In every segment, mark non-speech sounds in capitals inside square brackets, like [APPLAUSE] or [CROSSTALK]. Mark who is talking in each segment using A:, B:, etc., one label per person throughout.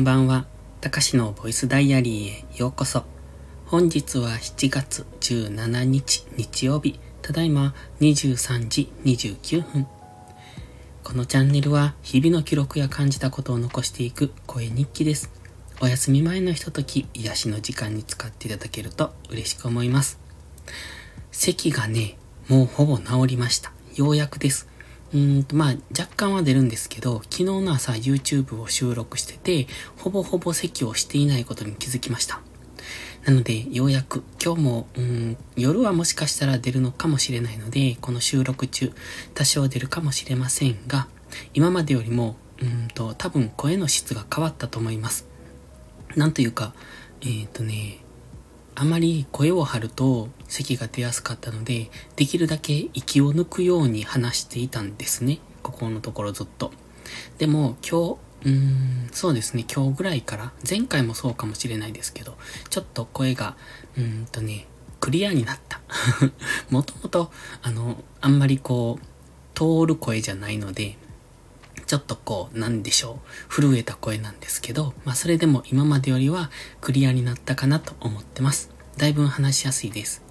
A: んばんは。たかしのボイスダイアリーへようこそ。本日は7月17日日曜日、ただいま23時29分。このチャンネルは日々の記録や感じたことを残していく声日記です。お休み前のひととき、癒しの時間に使っていただけると嬉しく思います。咳がね、もうほぼ治りました。ようやくです。うんと、まあ、若干は出るんですけど、昨日の朝 YouTube を収録してて、ほぼほぼ席をしていないことに気づきました。なので、ようやく今日も、うん、夜はもしかしたら出るのかもしれないので、この収録中、多少出るかもしれませんが、今までよりも、うんと、多分声の質が変わったと思います。なんというか、えっ、ー、とね、あまり声を張ると咳が出やすかったので、できるだけ息を抜くように話していたんですね。ここのところずっと。でも今日、うーん、そうですね、今日ぐらいから、前回もそうかもしれないですけど、ちょっと声が、うーんとね、クリアになった。[LAUGHS] もともと、あの、あんまりこう、通る声じゃないので、ちょっとこう、なんでしょう、震えた声なんですけど、まあそれでも今までよりはクリアになったかなと思ってます。だいぶ話しやすいです。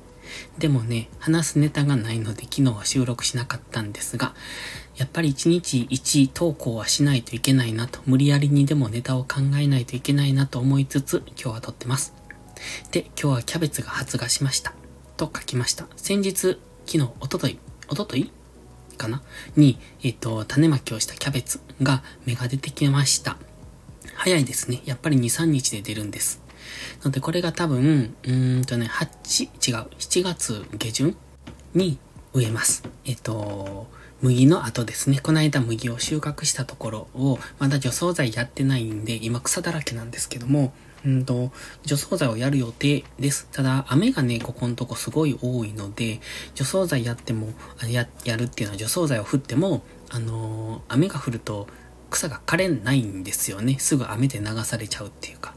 A: でもね、話すネタがないので昨日は収録しなかったんですが、やっぱり1日1投稿はしないといけないなと、無理やりにでもネタを考えないといけないなと思いつつ、今日は撮ってます。で、今日はキャベツが発芽しました。と書きました。先日、昨日、おととい、おとといかな？に、えっ、と、種まきをしたキャベツが芽が出てきました。早いですね。やっぱり2、3日で出るんです。ので、これが多分、うーんとね、8、違う、7月下旬に植えます。えっ、と、麦の後ですね。この間麦を収穫したところを、まだ除草剤やってないんで、今草だらけなんですけども、うんと、除草剤をやる予定です。ただ、雨がね、ここのとこすごい多いので、除草剤やっても、や、やるっていうのは除草剤を振っても、あのー、雨が降ると草が枯れないんですよね。すぐ雨で流されちゃうっていうか。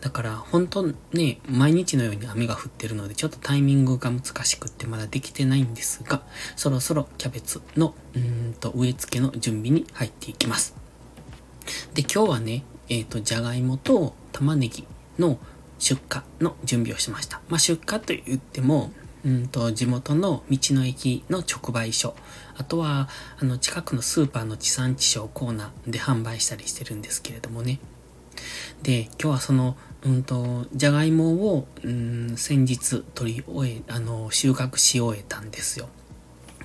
A: だから、本当ね、毎日のように雨が降ってるので、ちょっとタイミングが難しくってまだできてないんですが、そろそろキャベツの、うんと、植え付けの準備に入っていきます。で、今日はね、えっ、ー、と、じゃがいもと玉ねぎの出荷の準備をしました。まあ、出荷と言っても、うんと、地元の道の駅の直売所、あとは、あの、近くのスーパーの地産地消コーナーで販売したりしてるんですけれどもね。で、今日はその、うんと、じゃがいもを、うん、先日取り終え、あの、収穫し終えたんですよ。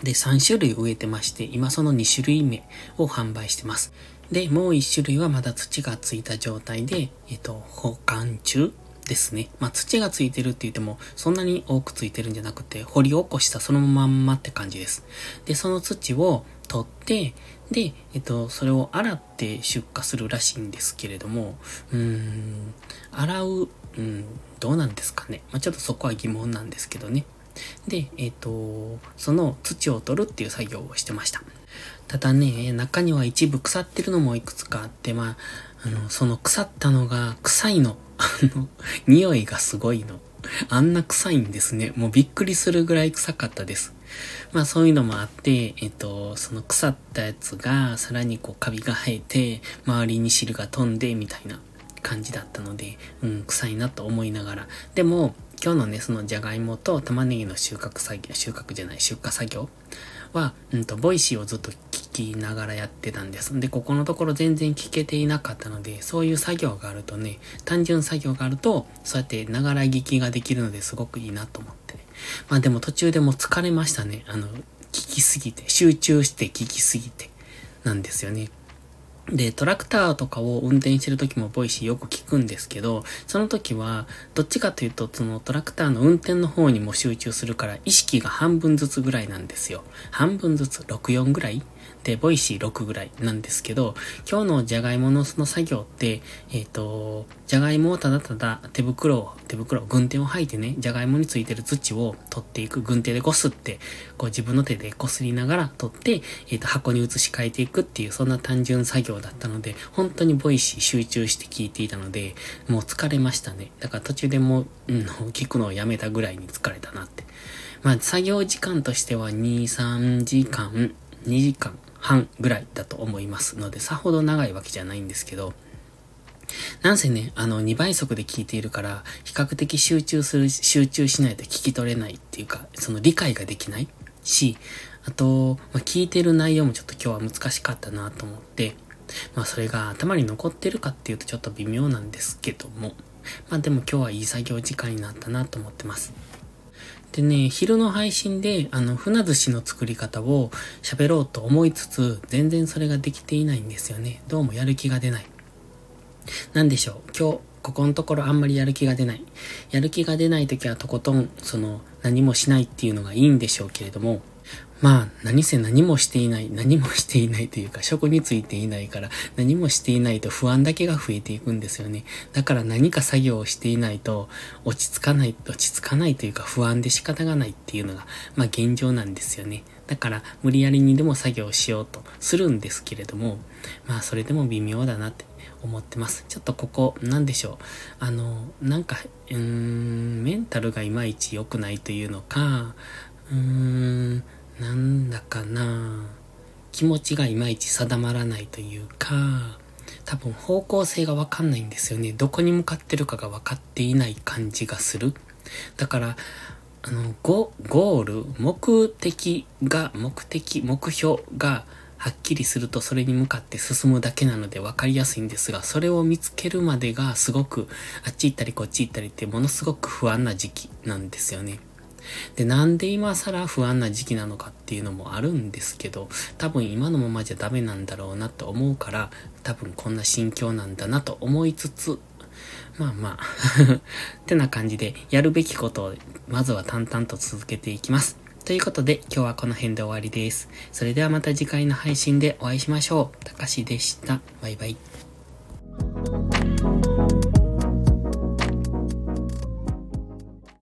A: で、3種類植えてまして、今その2種類目を販売してます。で、もう一種類はまだ土がついた状態で、えっと、保管中ですね。まあ、土がついてるって言っても、そんなに多くついてるんじゃなくて、掘り起こしたそのまんまって感じです。で、その土を取って、で、えっと、それを洗って出荷するらしいんですけれども、うーん、洗う、うん、どうなんですかね。まあ、ちょっとそこは疑問なんですけどね。で、えっ、と、その土を取るっていう作業をしてました。ただね、中には一部腐ってるのもいくつかあって、まあ、あの、その腐ったのが臭いの。あの、[LAUGHS] 匂いがすごいの。あんな臭いんですね。もうびっくりするぐらい臭かったです。まあそういうのもあって、えっと、その腐ったやつがさらにこうカビが生えて、周りに汁が飛んでみたいな感じだったので、うん、臭いなと思いながら。でも、今日のね、そのじゃがいもと玉ねぎの収穫作業、収穫じゃない、出荷作業は、うんと、 Voicy をずっと聞きながらやってたんです。で、ここのところ全然聞けていなかったので、そういう作業があるとね、単純作業があると、そうやってながら聞きができるのですごくいいなと思ってね。まあでも途中でも疲れましたね。あの、聞きすぎて、集中して聞きすぎて、なんですよね。で、トラクターとかを運転してる時も Voicy よく聞くんですけど、その時は、どっちかというと、そのトラクターの運転の方にも集中するから、意識が半分ずつぐらいなんですよ。半分ずつ、64ぐらいで、 Voicy 6ぐらいなんですけど、今日のじゃがいものその作業って、えっ、ー、と、じゃがいもをただただ手袋を、手袋、軍手を履いてね、じゃがいもについてる土を取っていく、軍手でこすって、こう自分の手でこすりながら取って、えっ、ー、と、箱に移し替えていくっていう、そんな単純作業だったので、本当に Voicy 集中して聞いていたので、もう疲れましたね。だから途中でもう、うん、聞くのをやめたぐらいに疲れたなって。まあ、作業時間としては2、3時間、2時間半ぐらいだと思いますので、さほど長いわけじゃないんですけど、なんせね、あの、2倍速で聞いているから、比較的集中する、集中しないと聞き取れないっていうか、その理解ができないし、あと、まあ、聞いてる内容もちょっと今日は難しかったなと思って、まあそれが頭に残ってるかっていうとちょっと微妙なんですけども、まあでも今日はいい作業時間になったなと思ってます。でね、昼の配信で、あの、船寿司の作り方を喋ろうと思いつつ、全然それができていないんですよね。どうもやる気が出ない。なんでしょう。今日、ここのところあんまりやる気が出ない。やる気が出ない時はとことん、その、何もしないっていうのがいいんでしょうけれども、まあ、何せ何もしていない、何もしていないというか、職についていないから、何もしていないと不安だけが増えていくんですよね。だから何か作業をしていないと、落ち着かない、落ち着かないというか、不安で仕方がないっていうのが、まあ現状なんですよね。だから、無理やりにでも作業しようとするんですけれども、まあ、それでも微妙だなって思ってます。ちょっとここ、なんでしょう？あの、なんか、うーん、メンタルがいまいち良くないというのか、うーん、なんだかな気持ちがいまいち定まらないというか、多分方向性がわかんないんですよね。どこに向かってるかが分かっていない感じがする。だから、あの、ゴ、ゴール、目的が、目的、目標がはっきりするとそれに向かって進むだけなので分かりやすいんですが、それを見つけるまでがすごく、あっち行ったりこっち行ったりってものすごく不安な時期なんですよね。で、なんで今更不安な時期なのかっていうのもあるんですけど、多分今のままじゃダメなんだろうなと思うから、多分こんな心境なんだなと思いつつ、まあまあ [LAUGHS] ってな感じで、やるべきことをまずは淡々と続けていきます。ということで、今日はこの辺で終わりです。それではまた次回の配信でお会いしましょう。たかしでした。バイバイ。